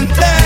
and.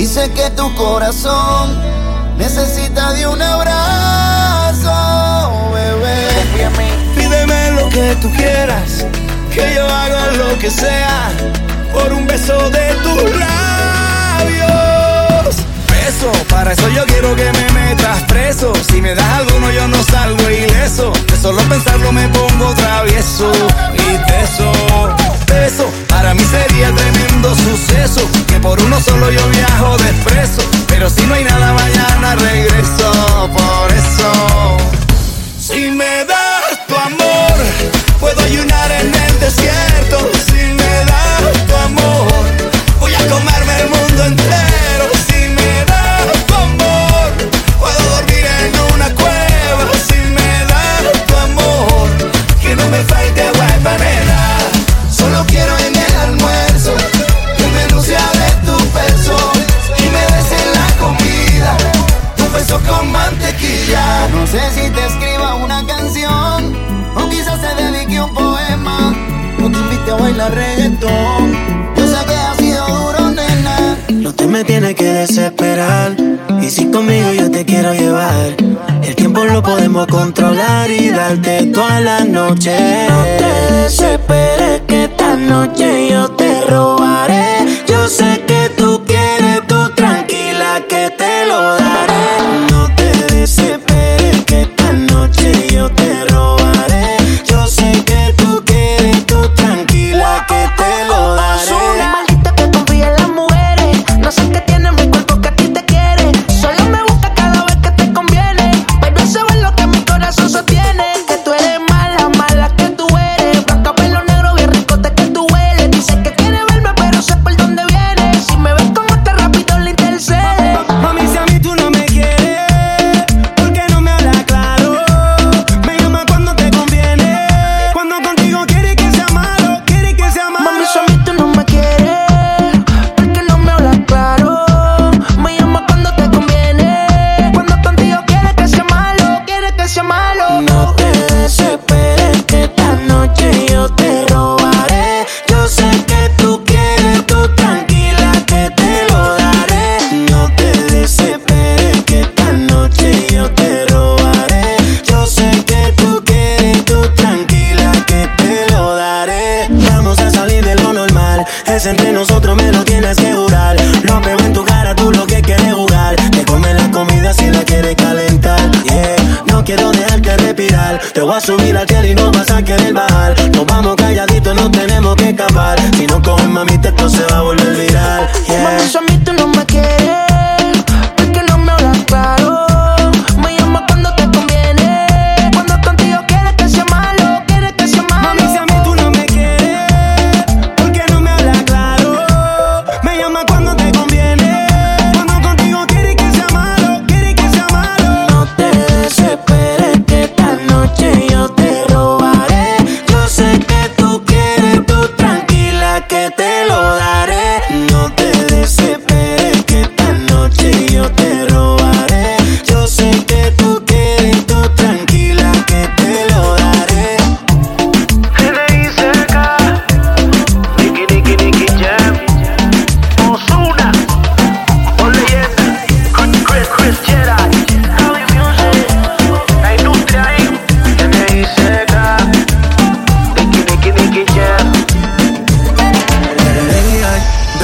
Y sé que tu corazón necesita de un abrazo, bebé. Pídeme lo que tú quieras, que yo haga lo que sea por un beso de tus labios. Beso, para eso yo quiero que me metas preso. Si me das alguno, yo no salgo ileso. De solo pensarlo me pongo travieso y teso. Beso para mí sería tremendo suceso que por uno solo yo viajo despreso. Pero si no hay nada mañana regreso por eso. Si me das tu amor, puedo ayunar en el desierto. Si me das tu amor, voy a comerme el mundo entero. Usted me tiene que desesperar. Y si conmigo yo te quiero llevar, el tiempo lo podemos controlar y darte toda la noche. No te desesperes que esta noche yo te robaré. Yo sé que tú quieres, tú tranquila que te lo daré.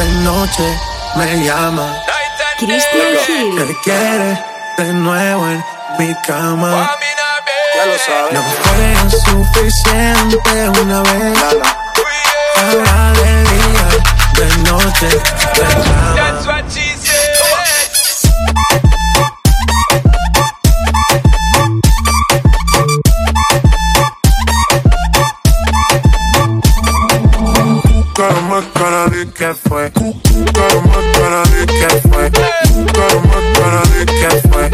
Noche me llama. Cristian Hill. Que quiere de nuevo en mi cama. Ya lo sabes. No fue suficiente una vez. Ahora de día, de noche, me llama. Que fue, como cara de que fue, como cara de que fue.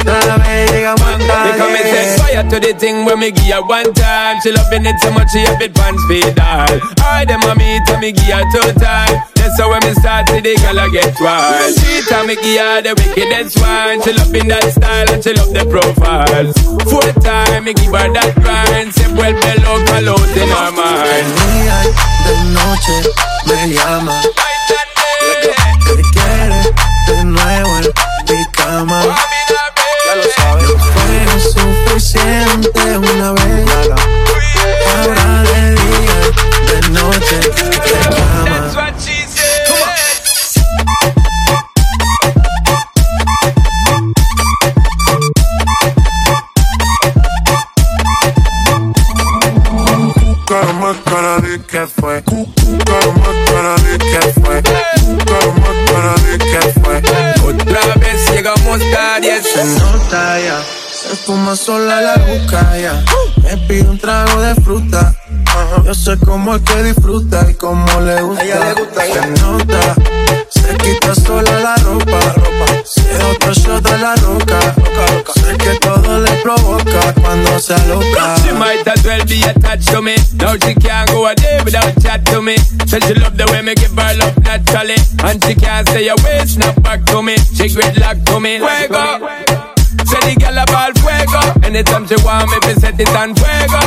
Otra vez llegamos a come and set fire to the thing when me give her one time. She loving it so much she a bit pants feed all. I them a me to me give her two time. How when me start see the girl I get wild. She tell me give her the wickedest one. She loving that style and she love the profiles. Four time me give her that grind. Se vuelve loca load in her mind. de noche me llama. Que quiere de nuevo en mi cama. Ya lo sabes. Fue suficiente una vez. Ahora de día, de noche fue. Como cara de que fue. Como cara de que fue. Otra vez llegamos tarde. Se nota ya. Se fuma sola la ruca ya. Me pide un trago de fruta. Yo sé cómo es que disfruta y cómo le gusta. ella le gusta, Se nota. Se quita sola la ropa. Se otro shot de la roca. Sé que todo le provoca cuando se aloca. She might as well be attached to me. Now she can't go a day without chat to me. Said she love the way me give her love naturally. And she can't stay away, snap back to me. She gridlock to me. Fuego. Say the girl about fuego. Anytime she want me, we set it on fuego.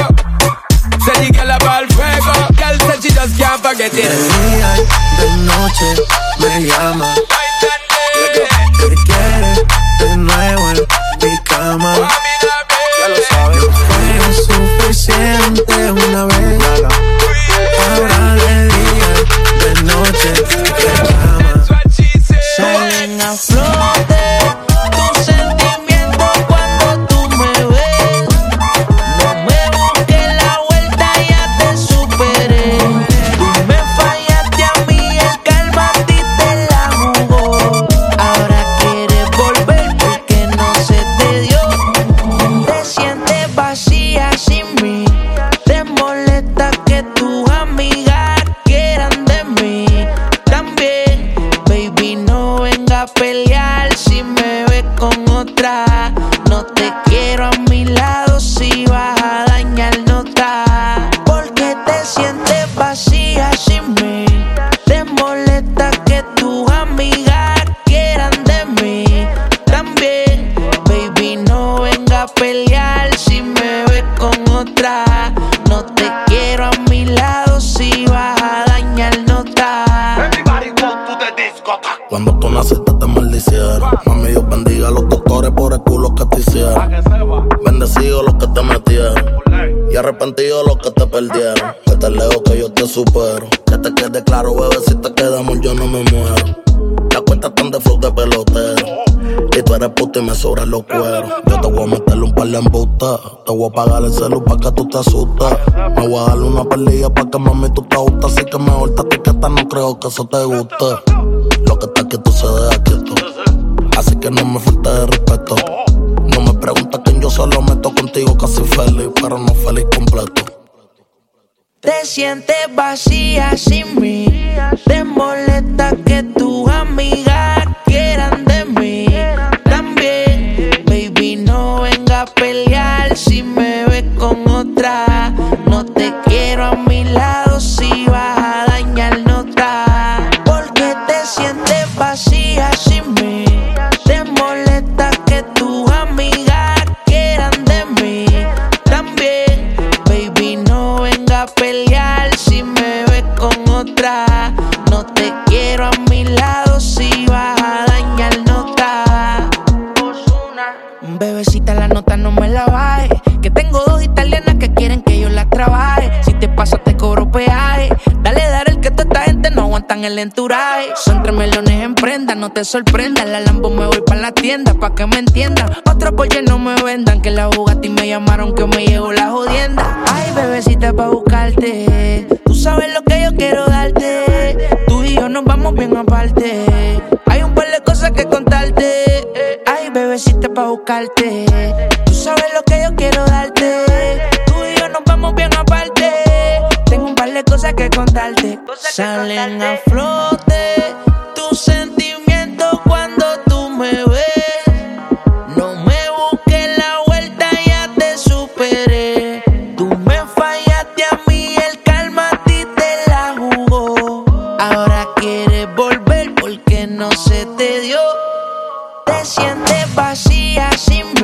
Say the girl about fuego. Girl said she just can't forget De it. día de noche me llama. Que quiere de nuevo en mi cama. Ya lo sabes. Fue suficiente una vez. Arrepentido los que te perdieron. Que te leo que yo te supero. Que te quede claro, bebé, si te quedamos yo no me muero. Las cuentas están de flow de pelotero. Y tú eres puta y me sobran los cueros. Yo te voy a meterle un par de embustas. Te voy a pagar el celu pa' que tú te asustes. Me voy a darle una perlilla pa' que mami tú te gustas. Así que mejor te etiqueta, no creo que eso te guste. Lo que está quieto se deja quieto. Así que no me falte de respeto. Me preguntas quién yo solo meto contigo casi feliz, pero no feliz completo. Te sientes vacía sin mí. Te molesta que tus amigas quieran de mí. También, baby, no venga a pelear si me ves con otra. No te quiero a mi lado te quiero a mi lado si vas a dañar nota. Bebecita, la nota no me la baje. Que tengo dos italianas que quieren que yo las trabaje. Si te pasa, te cobro peaje. Aguantan en el entourage. Son tres melones en prenda, no te sorprendas. La Lambo me voy pa' la tienda, pa' que me entiendan. Otro pollo no me vendan, que la Bugatti me llamaron que me llegó la jodienda. Ay, bebecita pa' buscarte. Tú sabes lo que yo quiero darte. Tú y yo nos vamos bien aparte. Hay un par de cosas que contarte. Ay, bebecita pa' buscarte. Tú sabes lo que yo quiero darte. Cosas que contarte. Salen a flote tus sentimientos cuando tú me ves. No me busques la vuelta, ya te superé. Tú me fallaste a mí, el calma a ti te la jugó. Ahora quieres volver porque no se te dio. Te sientes vacía sin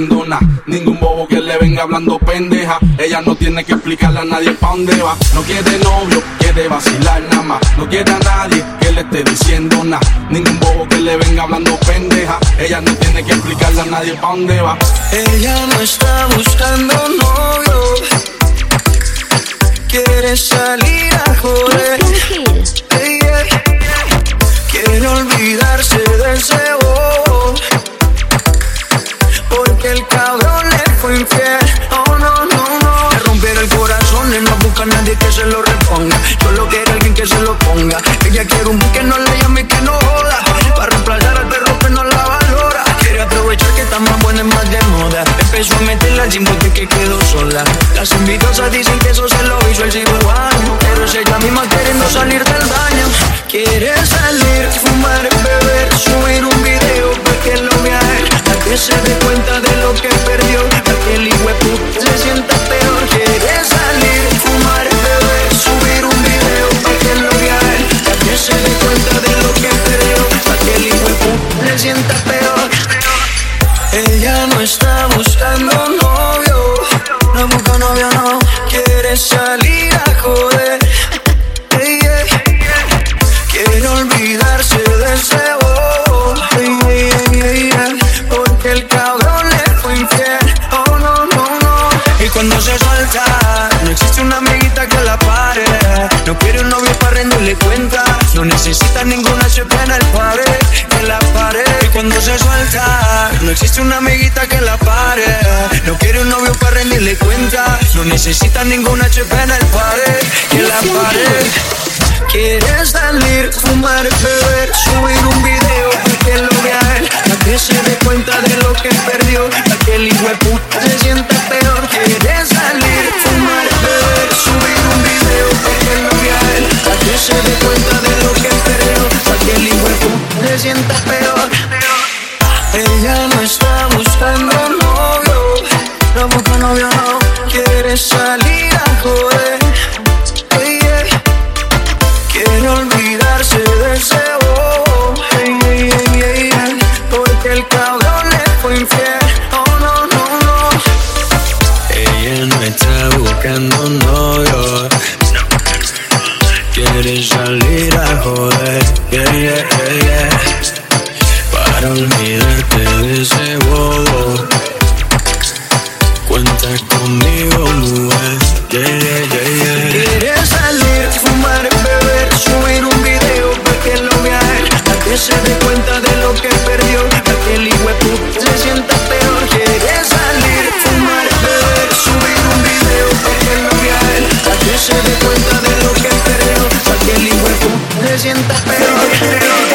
nada. Ningún bobo que le venga hablando pendeja. Ella no tiene que explicarle a nadie pa' dónde va. No quiere novio, quiere vacilar nada más. No quiere a nadie que le esté diciendo nada. Ningún bobo que le venga hablando pendeja. Ella no tiene que explicarle a nadie pa' dónde va. Ella no está buscando novio. Quiere salir a joder. Ey, ey. Quiere olvidarse de ese bobo. Porque el cabrón le fue infiel. Oh, no, no, no. Le rompieron el corazón y no busca a nadie que se lo reponga. Solo quiere alguien que se lo ponga. Ella quiere un que no le llame y que no joda. Para reemplazar al perro que no la valora. Quiere aprovechar que está más buena y más de moda. Empezó a meterla al porque que quedó sola. Las envidiosas dicen que eso se lo hizo el cirujano. Pero es ella misma queriendo salir del daño. Quiere salir, fumar, beber, subir un video para que lo vea que se dé cuenta de lo que perdió. Que el hijo se sienta peor. Quiere salir, fumar, beber, subir un video para que lo que se dé cuenta cuenta. No necesita ninguna chepa en el pared. Que la pare. Quiere salir, fumar, beber, subir un video para que lo vea él, para que se dé cuenta de lo que perdió, para que el hijo de puta se sienta cuenta de lo que perdió. Para que el hijo se sienta peor.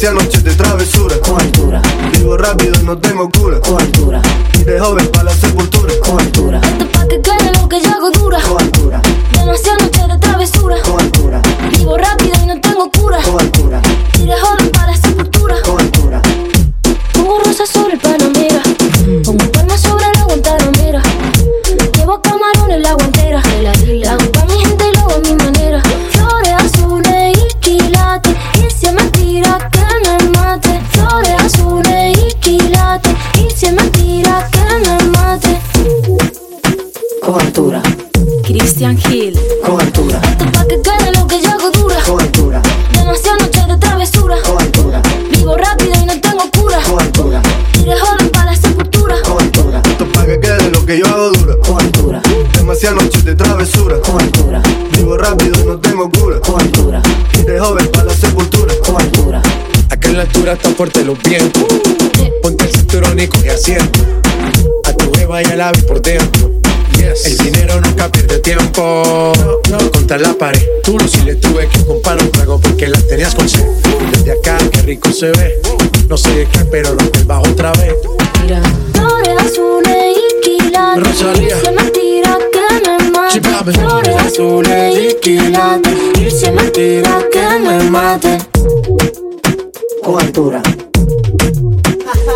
hacía noches de travesura. Cobertura. Vivo rápido, no tengo cura. Cobertura. Y de joven para la sepultura. Cobertura. Ponte el cinturón y coge asiento. A tu jeva ya la vi por dentro. Yes. El dinero nunca pierde tiempo. No. Contra la pared, tú no si le tuve que comprar un trago porque la tenías con sed. Desde acá, qué rico se ve. No sé de qué, pero lo que bajo otra vez. Mira, flores azules y quilates. Rosalía. Irse mentira que me mate. Flores azules y quilates. Irse mentira que me mate. Cobertura.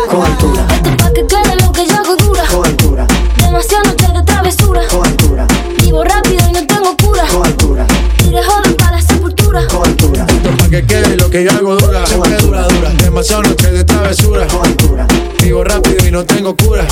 Con altura. Esto pa' que quede lo que yo hago dura. Con altura. Demasiado noche de travesura. Con altura. Vivo rápido y no tengo cura. Con altura. Tire joven para la sepultura. Con altura. Esto pa' que quede lo que yo hago dura. Siempre dura, dura. Demasiado noche de travesura. Con altura. Vivo rápido y no tengo cura.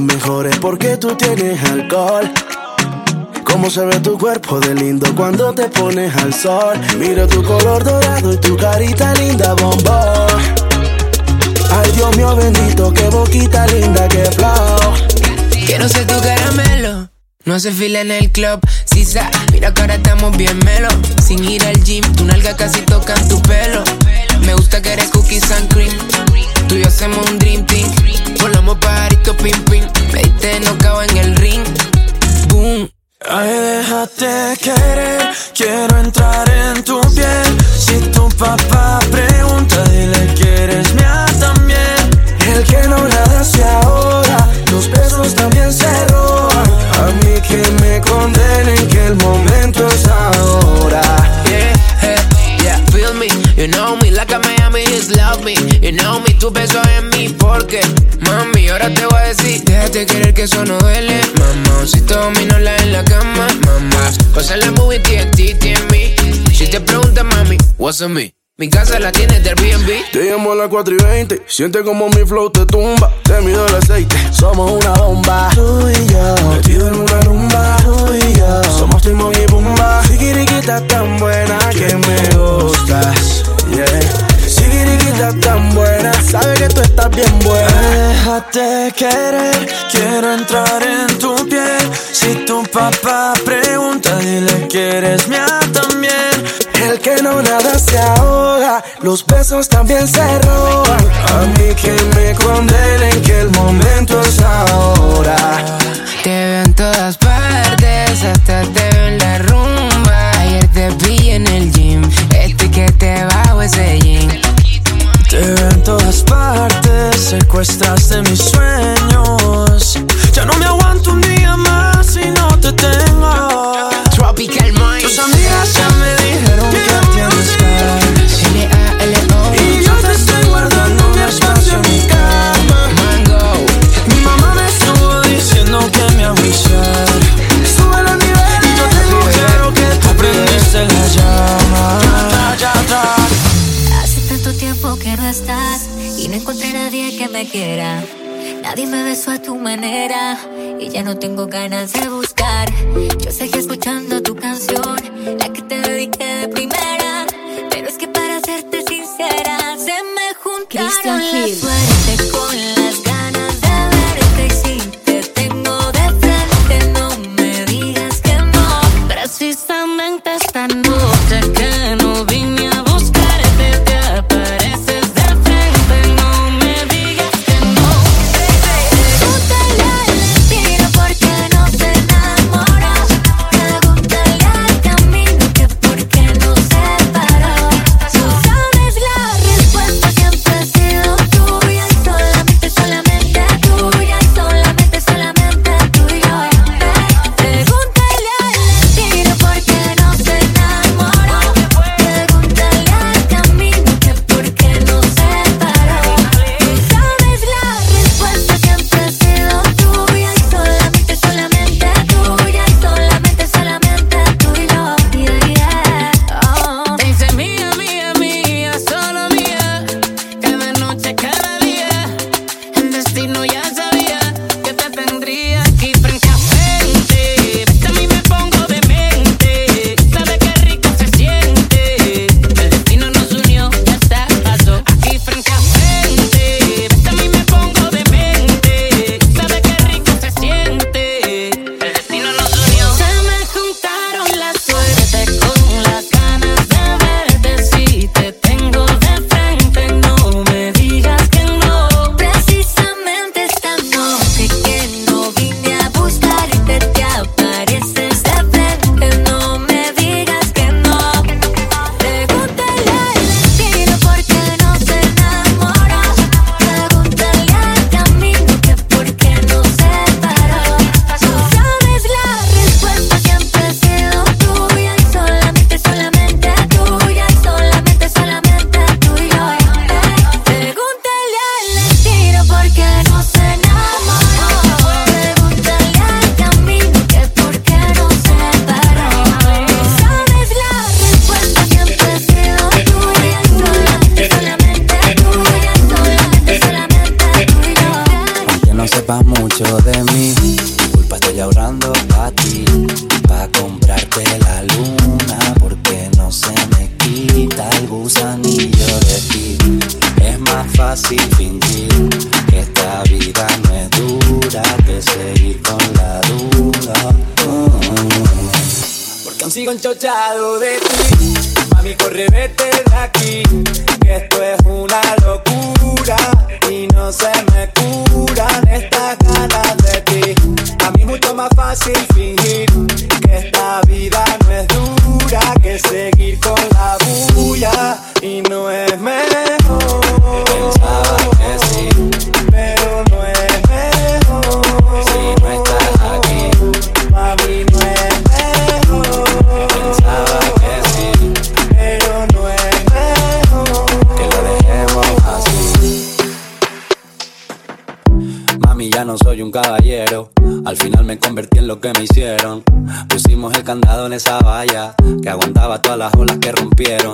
mejores porque tú tienes alcohol. Cómo se ve tu cuerpo de lindo cuando te pones al sol. Miro tu color dorado y tu carita linda, bombón. Ay, Dios mío bendito, qué boquita linda, qué flow. Quiero ser tu caramelo. No hace fila en el club. Mira que ahora estamos bien melo. Sin ir al gym, tu nalga casi toca tu pelo. Me gusta que eres cookies and cream. Tú y yo hacemos un dream team. Volamos pajarito pim pim. Me diste cago en el ring. Boom. Ay, déjate querer, quiero entrar en tu piel. Si tu papá pregunta, dile que eres mía también. El que no nada se ahoga, los besos también se roban. A mí que me condenen que el momento es ahora. Yeah, yeah, feel me, you know me, like a Miami is love me. You know me, tu beso en mí, porque mami, ahora te voy a decir, déjate querer que eso no duele, mamá. Si domino la en la cama, mamá. Pasa la movie, TNT, en mí. Si te preguntas, mami, what's on me? Mi casa la tienes del Airbnb. Te llamo a las 4 y 20. Siente como mi flow te tumba. Te mido el aceite. Somos una bomba. Tú y yo. Metido en una rumba. Tú y yo. Somos Timon y Pumba. Sigiriquita tan buena que me gustas. Yeah. Sigiriquita tan buena. Sabe que tú estás bien buena. Déjate querer. Quiero entrar en tu piel. Si tu papá pregunta, dile que eres mía también. El que no nada se ahoga, los besos también se roban. A mí que me condenen que el momento es ahora. Te veo en todas partes, hasta te veo en la ya no tengo ganas de buscar. Yo seguí escuchando tu canción, la que te dediqué de primera. Pero es que para serte sincera, se me juntaron la me hicieron. Pusimos el candado en esa valla que aguantaba todas las olas que rompieron.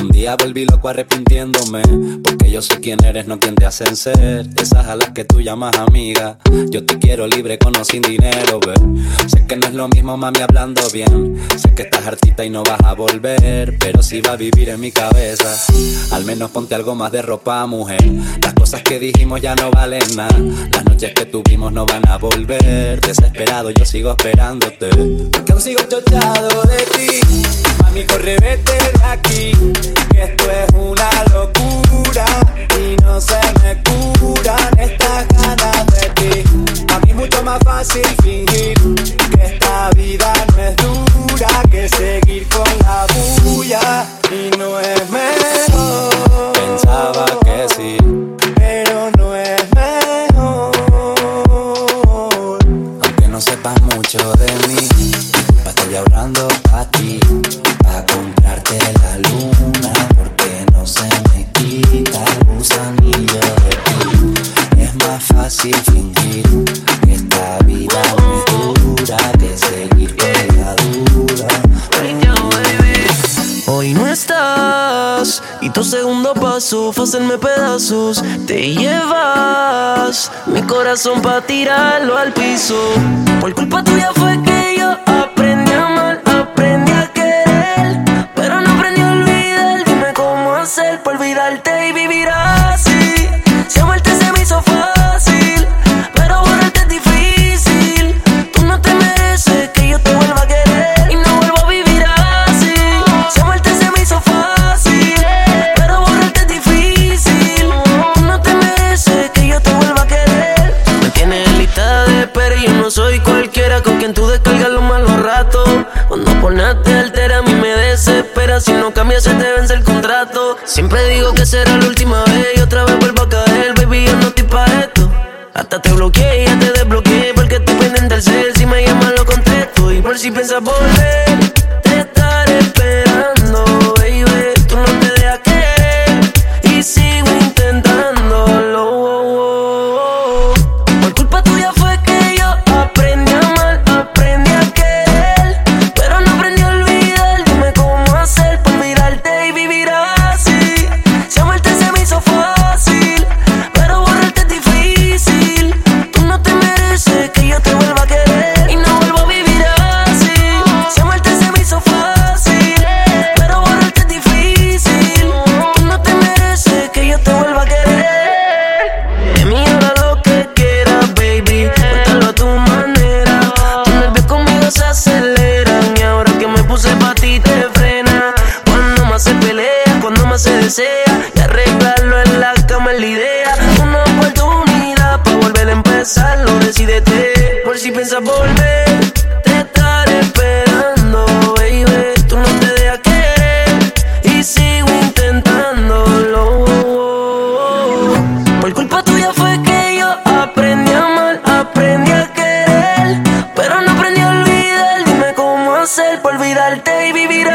Un día volví loco arrepintiéndome, porque yo sé quién eres, no quien te hacen ser. Esas a las que tú llamas amiga, yo te quiero libre con o sin dinero, ver. Sé que no es lo mismo, mami, hablando bien. Sé que estás hartita y no vas a volver, pero sí va a vivir en mi cabeza. Al menos ponte algo más de ropa, mujer. Las cosas que dijimos ya no valen nada. Las noches que tuvimos no van a volver. Desesperado, yo sigo esperándote. Porque aún sigo chochado de ti. Mami, corre, vete de aquí. Esto es una locura y no se me curan estas ganas de ti. A mí es mucho más fácil fingir que esta vida no es dura que seguir con la bulla y no es mejor. Pensaba que sí, pero no es mejor. Aunque no sepas mucho de mí, estoy hablando a ti porque no se me quita el gusanillo. Es más fácil fingir que esta vida no es dura que seguir con la duda. Hoy no estás y tu segundo paso fue hacerme pedazos. Te llevas mi corazón para tirarlo al piso. Por culpa tuya fue que yo Siempre digo por olvidarte y vivir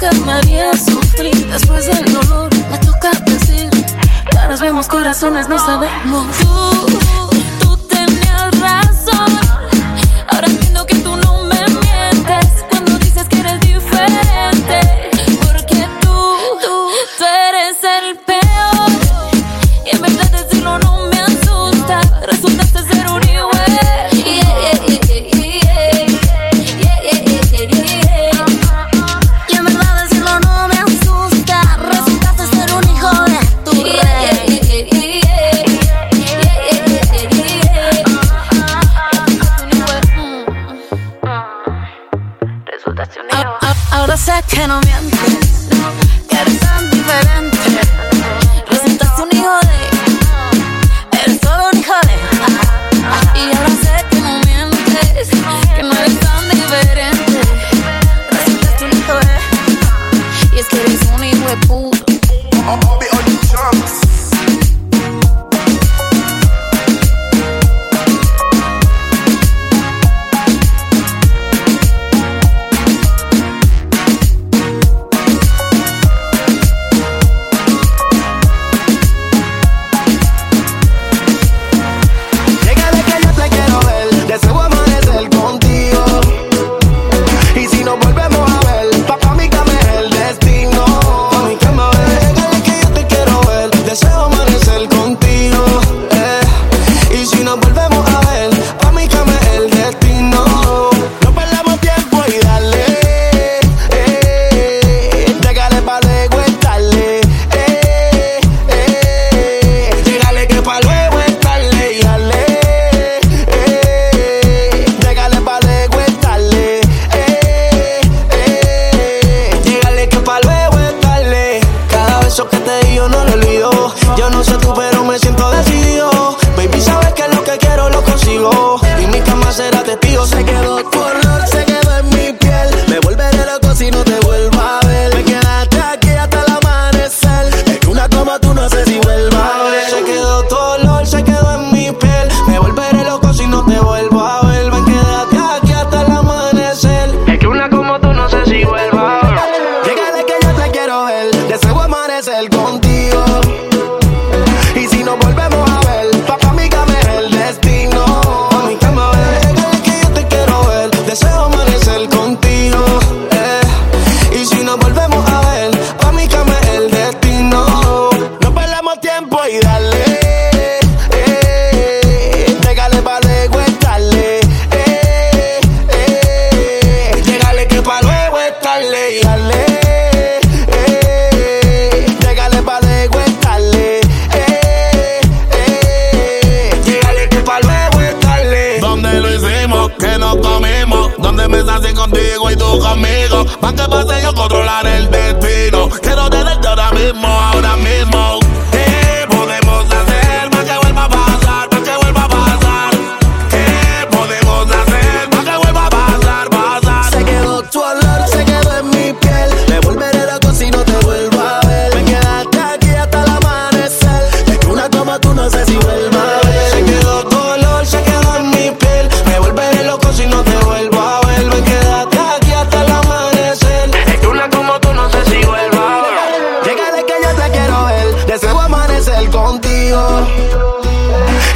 nunca me sufrir después del dolor. Me toca decir, caras vemos, corazones no sabemos. Tú,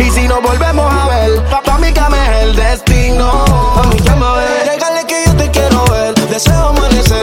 Y si nos volvemos a ver, pa' mí es el destino. A mí que me Regale que yo te quiero ver. Deseo amanecer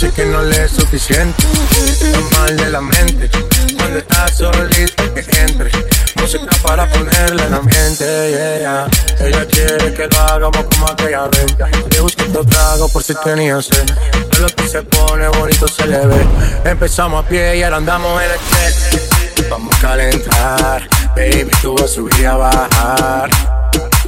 Dice que no le es suficiente, está mal de la mente. Cuando está solita que entre, música para ponerla en la mente. Yeah. Ella quiere que lo hagamos como aquella vez. Le busquito trago por si tenía sed. Todo lo que se pone bonito se le ve. Empezamos a pie y ahora andamos en el jet. Vamos a calentar, baby, tú vas a subir a bajar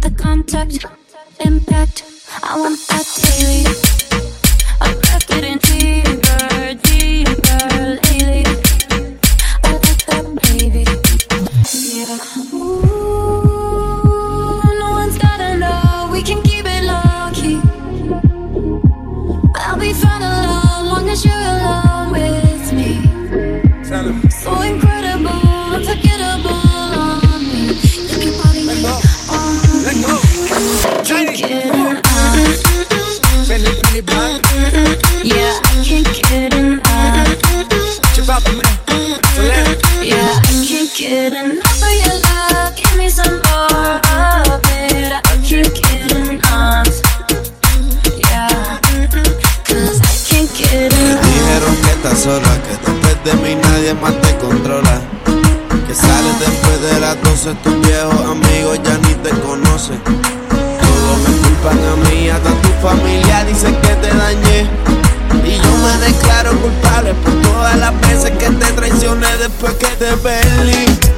the contact, impact. I want that daily. I pack it in deeper, deeper lately. me Dijeron que estás sola, que después de mí nadie más te controla. Que sales después de las 12, tus viejos amigos ya ni te conocen. Todo me culpan a mí, hasta tu familia dice que pa' que te perdí.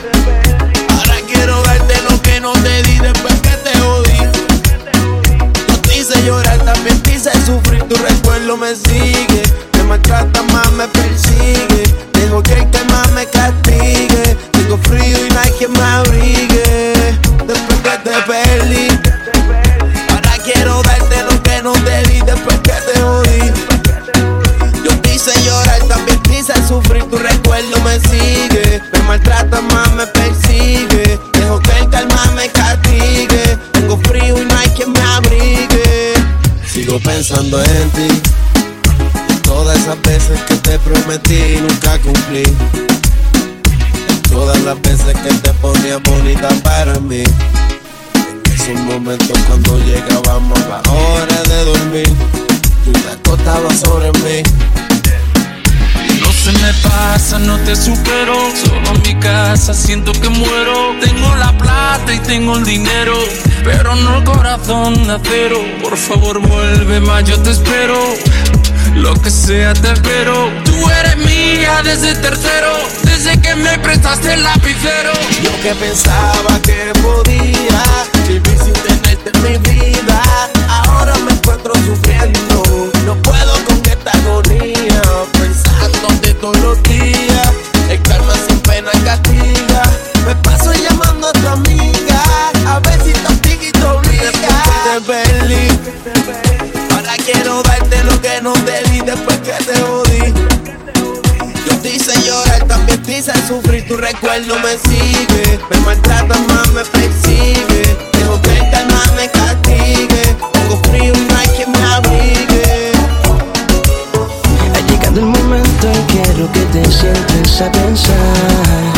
tengo el dinero, pero no el corazón de acero. Por favor, vuelve más, yo te espero. Lo que sea, te espero. Tú eres mía desde tercero, desde que me prestaste el lapicero. Yo que pensaba que podía vivir sin tenerte en mi vida Me maltrata más, me persigue. Dejo que el me castigue. Tengo frío y no hay quien me abrigue. Ha llegado el momento y quiero que te sientes a pensar.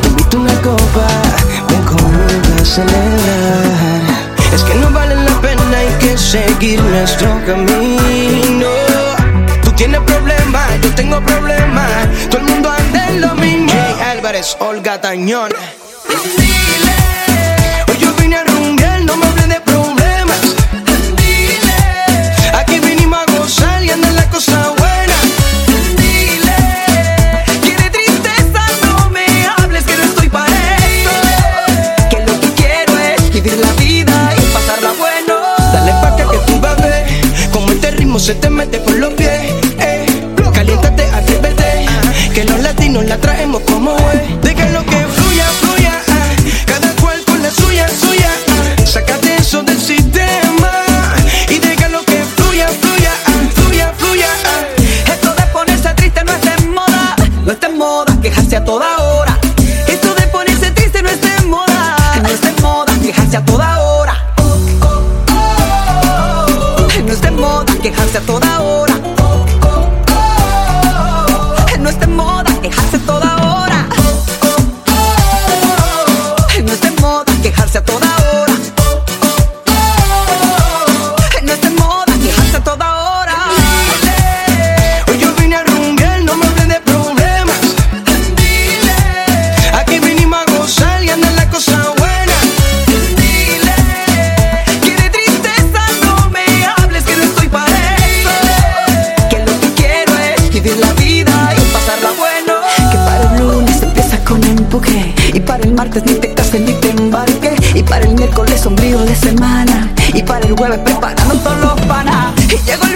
Te invito una copa, ven conmigo a celebrar. Es que no vale la pena, hay que seguir nuestro camino. Tú tienes problemas, yo tengo problemas. Todo el mundo anda en lo mismo. Jay Álvarez, Olga Tañón. Y para el martes ni te cases ni te embarques. Y para el miércoles sombrío de semana. Y para el jueves preparando todos los panas. Y llegó el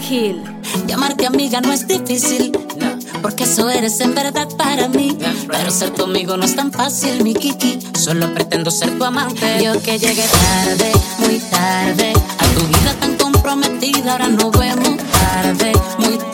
Hill. Llamarte amiga no es difícil, no. porque eso eres en verdad para mí. Right. Pero ser tu amigo no es tan fácil, mi Kiki. Solo pretendo ser tu amante. Yo que llegué tarde, muy tarde, a tu vida tan comprometida. Ahora nos vemos tarde, muy tarde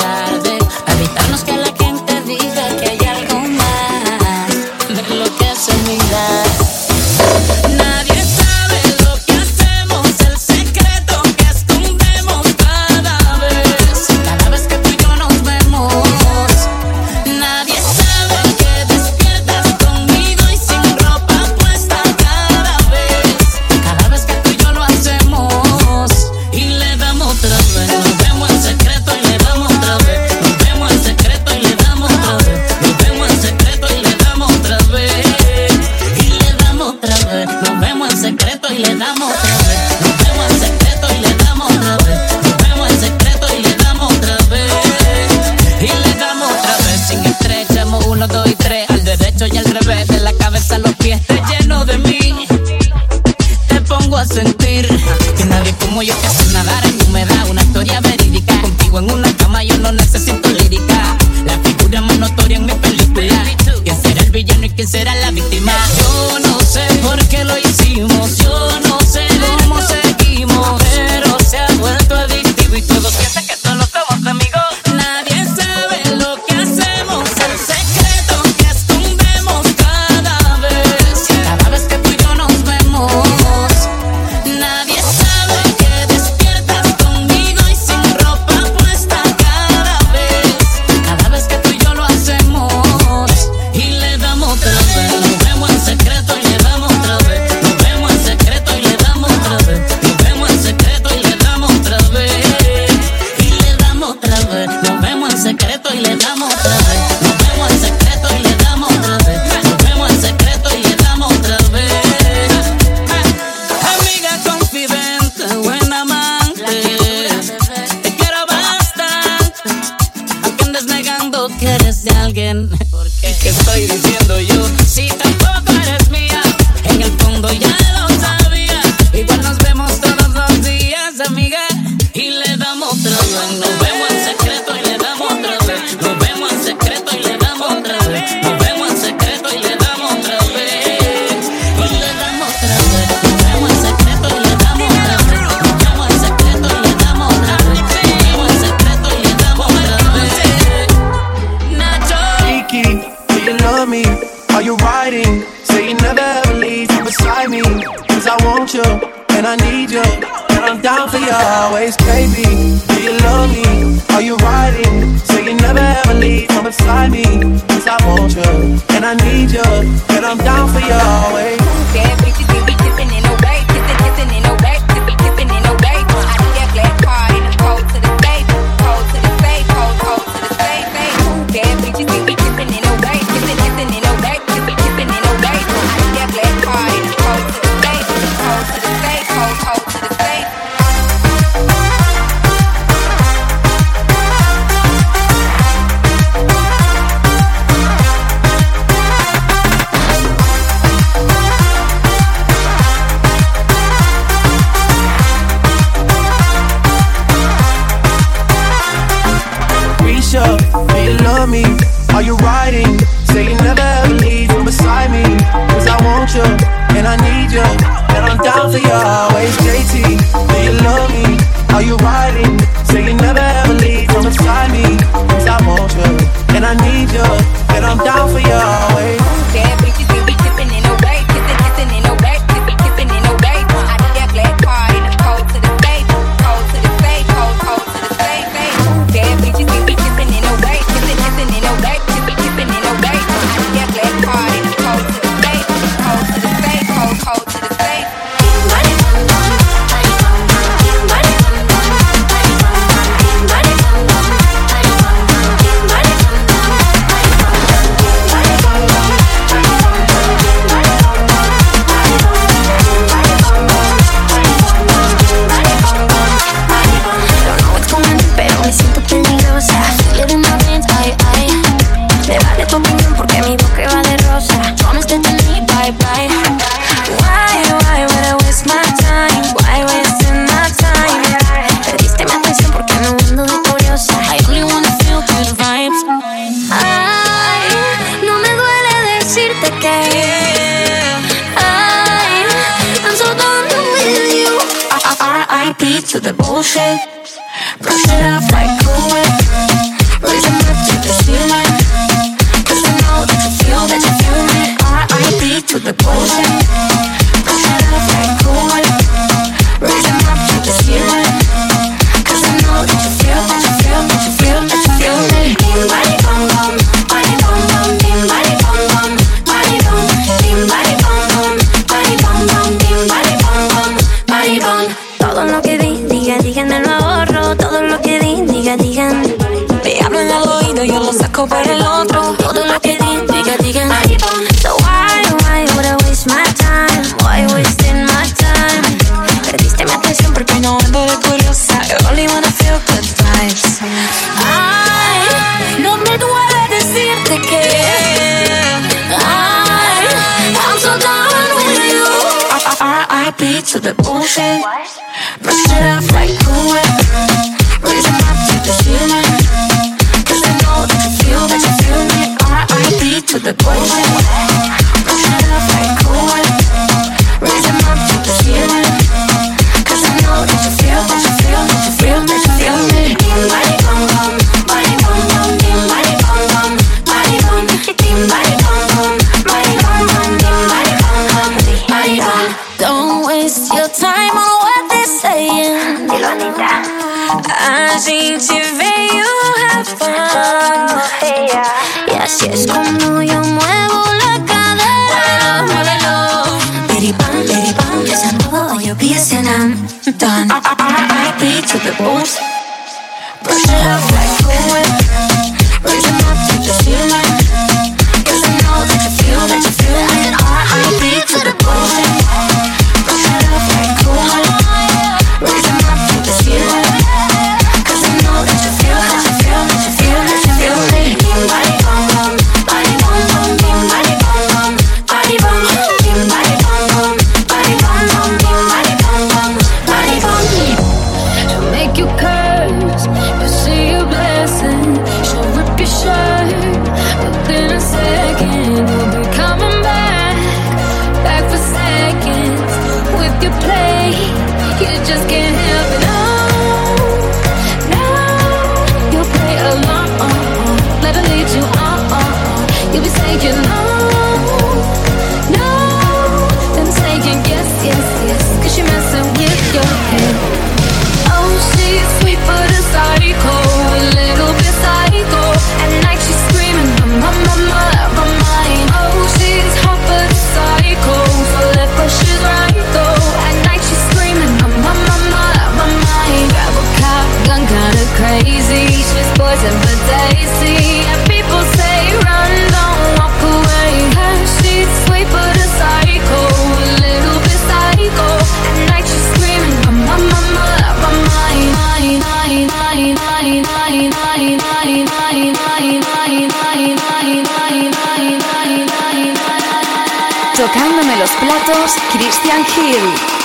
los platos, Christian Hill.